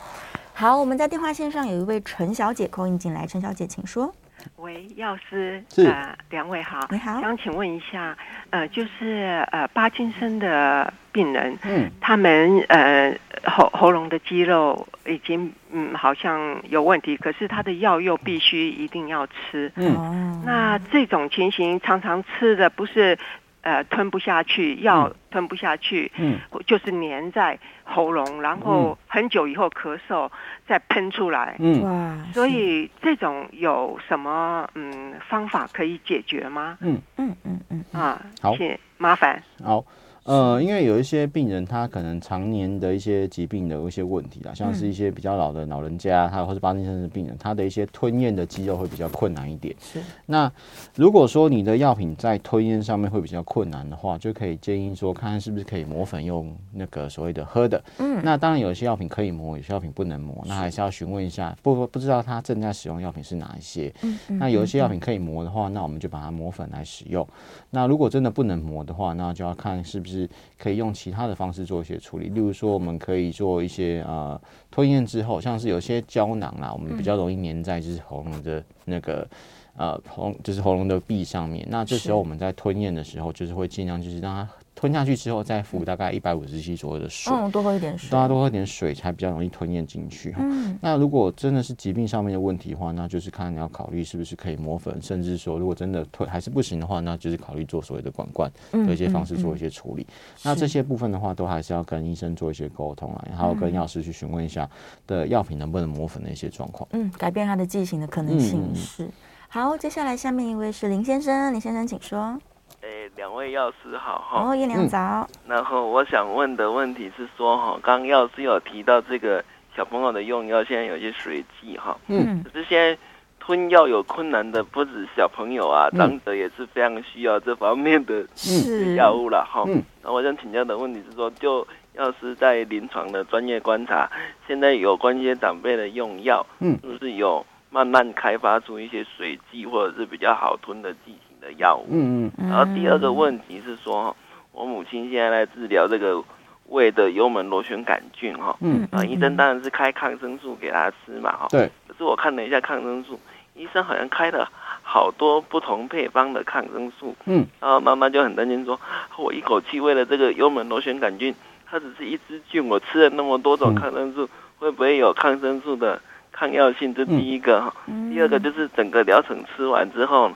好，我们在电话线上有一位陈小姐 call in 进来，陈小姐请说。喂，药师，是。呃，两位好，你好，想请问一下，呃，就是呃，帕金森的病人，嗯，他们呃喉喉咙的肌肉已经嗯好像有问题，可是他的药又必须一定要吃，嗯，那这种情形常常吃的不是。呃，吞不下去，药吞不下去，嗯，就是粘在喉咙，然后很久以后咳嗽再喷出来，嗯，哇，所以这种有什么嗯方法可以解决吗？嗯。嗯嗯嗯啊，好，谢谢，麻烦，好。呃，因为有一些病人，他可能常年的一些疾病的一些问题啦，像是一些比较老的老人家，他或是帕金森的病人，他的一些吞咽的肌肉会比较困难一点。是。那如果说你的药品在吞咽上面会比较困难的话，就可以建议说，看看是不是可以磨粉用那个所谓的喝的。嗯。那当然有些药品可以磨，有些药品不能磨，那还是要询问一下，不不知道他正在使用药品是哪一些。嗯。那有一些药品可以磨的话，那我们就把它磨粉来使用。那如果真的不能磨的话，那就要看是不是。就是可以用其他的方式做一些处理，例如说我们可以做一些呃吞咽之后，像是有些胶囊啦，我们比较容易粘在就是喉咙的那个呃喉就是喉咙的壁上面，那这时候我们在吞咽的时候，就是会尽量就是让它。吞下去之后，再服大概一百五十 cc 左右的水，嗯，多喝一点水，大家多喝点水才比较容易吞咽进去。嗯，那如果真的是疾病上面的问题的话，那就是看你要考虑是不是可以磨粉，甚至说如果真的吞还是不行的话，那就是考虑做所谓的管灌的一些方式做一些处理。嗯嗯嗯、那这些部分的话，都还是要跟医生做一些沟通啊，然后跟药师去询问一下的药品能不能磨粉的一些状况。嗯，改变它的剂型的可能性、嗯、是。好，接下来下面一位是林先生，林先生请说。诶，两位药师好哈。哦，叶良早。嗯。然后我想问的问题是说哈，刚刚药师有提到这个小朋友的用药，现在有些水剂哈。嗯。可是现在吞药有困难的不止小朋友啊，长者也是非常需要这方面的 药物了哈。嗯。那我想请教的问题是说，就药师在临床的专业观察，现在有关一些长辈的用药，嗯，是不是有慢慢开发出一些水剂或者是比较好吞的剂型？的药物，嗯嗯，然后第二个问题是说，我母亲现在在治疗这个胃的幽门螺旋杆菌哈，嗯，啊，医生当然是开抗生素给她吃嘛，哈，对，可是我看了一下抗生素，医生好像开了好多不同配方的抗生素，嗯，然后妈妈就很担心说，我一口气为了这个幽门螺旋杆菌，它只是一支菌，我吃了那么多种抗生素，会不会有抗生素的抗药性？这第一个哈，第二个就是整个疗程吃完之后。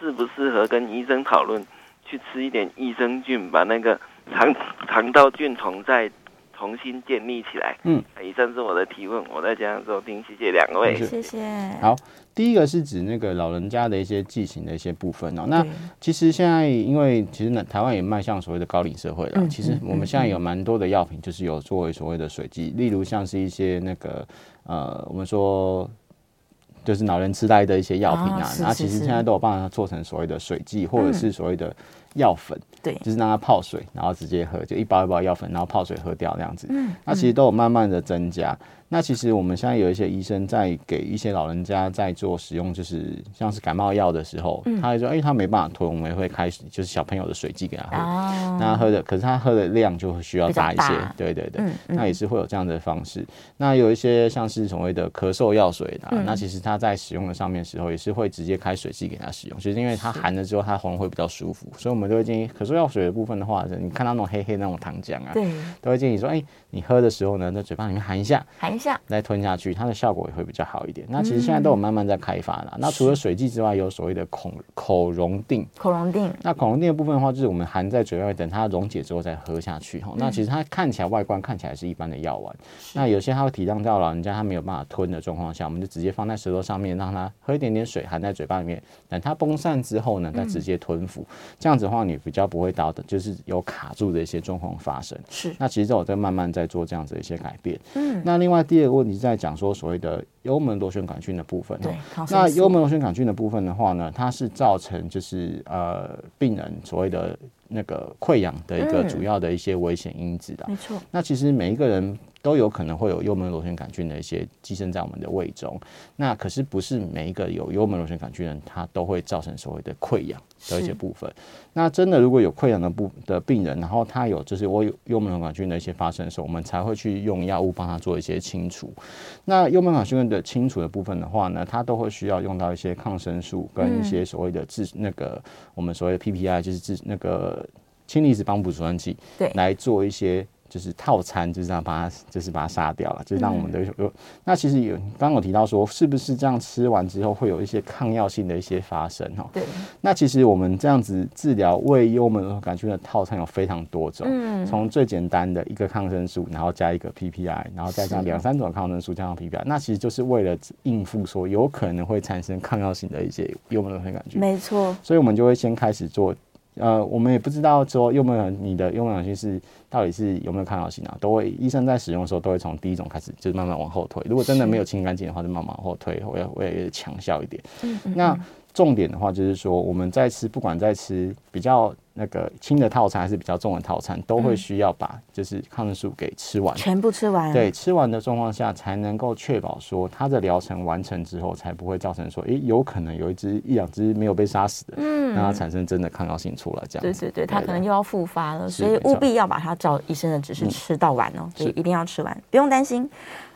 适不适合跟医生讨论，去吃一点益生菌，把那个肠肠道菌丛再重新建立起来。嗯，以上是我的提问，我在家收听，谢谢两位，谢谢。好，第一个是指那个老人家的一些剂型的一些部分哦。那其实现在因为其实呢，台湾也迈向所谓的高龄社会了，嗯、其实我们现在有蛮多的药品，就是有作为所谓的水剂，例如像是一些那个呃，我们说。就是老人痴呆的一些药品啊，那、啊、其实现在都有办法做成所谓的水剂，或者是所谓的药粉，对，就是让它泡水，然后直接喝，就一包一包药粉，然后泡水喝掉这样子。嗯，那其实都有慢慢的增加。那其实我们现在有一些医生在给一些老人家在做使用，就是像是感冒药的时候，嗯、他会说，哎、欸，他没办法吞，我们也会开始就是小朋友的水剂给他喝，哦、那他喝的，可是他喝的量就会需要大一些，对对对，嗯嗯、那也是会有这样的方式。那有一些像是所谓的咳嗽药水的，嗯、那其实他在使用的上面的时候，也是会直接开水剂给他使用，其实因为他含了之后，他喉咙会比较舒服，所以我们都会建议咳嗽药水的部分的话，你看到那种黑黑那种糖浆啊，对，都会建议说，哎、欸，你喝的时候呢，在嘴巴里面含一下，含一下，再吞下去。它的效果也会比较好一点。那其实现在都有慢慢在开发了。嗯、那除了水剂之外，有所谓的口口溶定。口溶定。那口溶定的部分的话，就是我们含在嘴外，等它溶解之后再喝下去。哈、嗯，那其实它看起来外观看起来是一般的药丸。是那有些它会体谅到老人家他没有办法吞的状况下，我们就直接放在舌头上面，让它喝一点点水，含在嘴巴里面。等它崩散之后呢，再直接吞服。嗯、这样子的话，你比较不会到的，就是有卡住的一些状况发生。是。那其实我在慢慢在做这样子的一些改变。嗯。那另外第二个问题在讲。讲说所谓的幽门螺旋杆菌的部分，对，那幽门螺旋杆菌的部分的话呢，它是造成就是呃病人所谓的那个溃疡的一个主要的一些危险因子的，没错。那其实每一个人。都有可能会有幽门螺旋杆菌的一些寄生在我们的胃中，那可是不是每一个有幽门螺旋杆菌的人，他都会造成所谓的溃疡的一些部分。那真的如果有溃疡的部的病人，然后他有就是我有幽门螺旋杆菌的一些发生的时候，我们才会去用药物帮他做一些清除。那幽门螺旋杆菌的清除的部分的话呢，它都会需要用到一些抗生素跟一些所谓的治那个我们所谓的 PPI，就是治那个氢离子帮浦阻断剂，对，来做一些。就是套餐，就是让把它，就是把它杀掉了，就是让我们的有。嗯、那其实有刚刚有提到说，是不是这样吃完之后会有一些抗药性的一些发生哈？对。那其实我们这样子治疗胃幽门螺旋杆菌的套餐有非常多种，嗯，从最简单的一个抗生素，然后加一个 PPI，然后再加两三种抗生素加上 PPI，、啊、那其实就是为了应付说有可能会产生抗药性的一些幽门螺旋杆菌。没错。所以我们就会先开始做。呃，我们也不知道说幽门你的幽门杆菌是到底是有没有抗药性啊？都会医生在使用的时候都会从第一种开始，就是慢慢往后推。如果真的没有清干净的话，就慢慢往后推，我要我也强效一点。嗯嗯嗯，那重点的话就是说，我们在吃，不管在吃比较那个轻的套餐还是比较重的套餐，都会需要把就是抗生素给吃完，全部吃完。对，吃完的状况下才能够确保说它的疗程完成之后，才不会造成说，诶，有可能有一只一两只没有被杀死的，嗯，让它产生真的抗药性出来，这样。对对对，它可能又要复发了，所以务必要把它照医生的指示吃到完哦，所以一定要吃完，不用担心。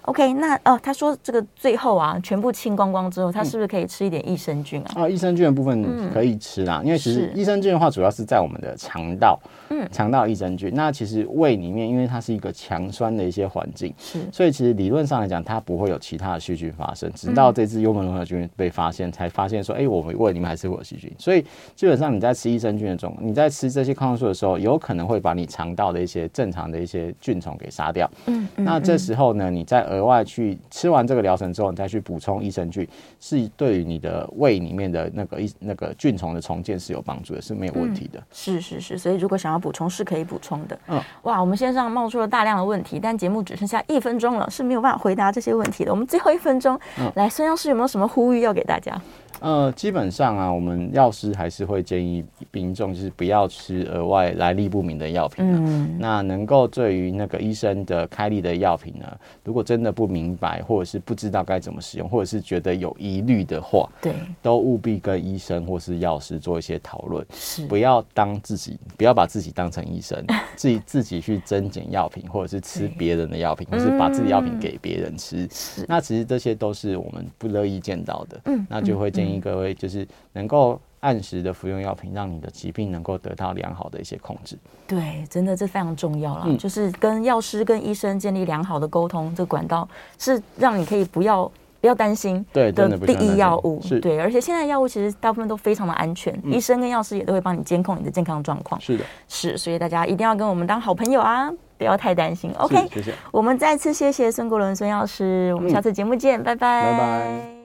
OK，那哦，他说这个最后啊，全部清光光之后，他是不是可以吃一点益生菌啊？啊、嗯，益生菌的部分可以吃啦，嗯、因为其实益生菌的话，主要是在我们的肠道，嗯，肠道益生菌。那其实胃里面，因为它是一个强酸的一些环境，是，所以其实理论上来讲，它不会有其他的细菌发生。直到这只幽门螺杆菌被发现，才发现说，哎、欸，我们胃里面还是会有细菌。所以基本上你在吃益生菌的种，你在吃这些抗生素的时候，有可能会把你肠道的一些正常的一些菌虫给杀掉。嗯，嗯，那这时候呢，你再额外去。吃完这个疗程之后，你再去补充益生菌，是对于你的胃里面的那个一那个菌虫的重建是有帮助的，是没有问题的。嗯、是是是，所以如果想要补充，是可以补充的。嗯，哇，我们线上冒出了大量的问题，但节目只剩下一分钟了，是没有办法回答这些问题的。我们最后一分钟，嗯、来孙央师有没有什么呼吁要给大家？呃，基本上啊，我们药师还是会建议民众就是不要吃额外来历不明的药品。嗯，那能够对于那个医生的开立的药品呢，如果真的不明白或者是不知道该怎么使用，或者是觉得有疑虑的话，对，都务必跟医生或是药师做一些讨论。是，不要当自己，不要把自己当成医生，自己自己去增减药品，或者是吃别人的药品，或是把自己药品给别人吃。是，那其实这些都是我们不乐意见到的。嗯，那就会建议。各位就是能够按时的服用药品，让你的疾病能够得到良好的一些控制。对，真的这非常重要了。嗯、就是跟药师、跟医生建立良好的沟通，这管道是让你可以不要不要担心的第一药物。对，对，而且现在药物其实大部分都非常的安全，嗯、医生跟药师也都会帮你监控你的健康状况。是的，是，所以大家一定要跟我们当好朋友啊，不要太担心。OK，谢谢。我们再次谢谢孙国伦孙药师，我们下次节目见，嗯、拜拜。拜拜。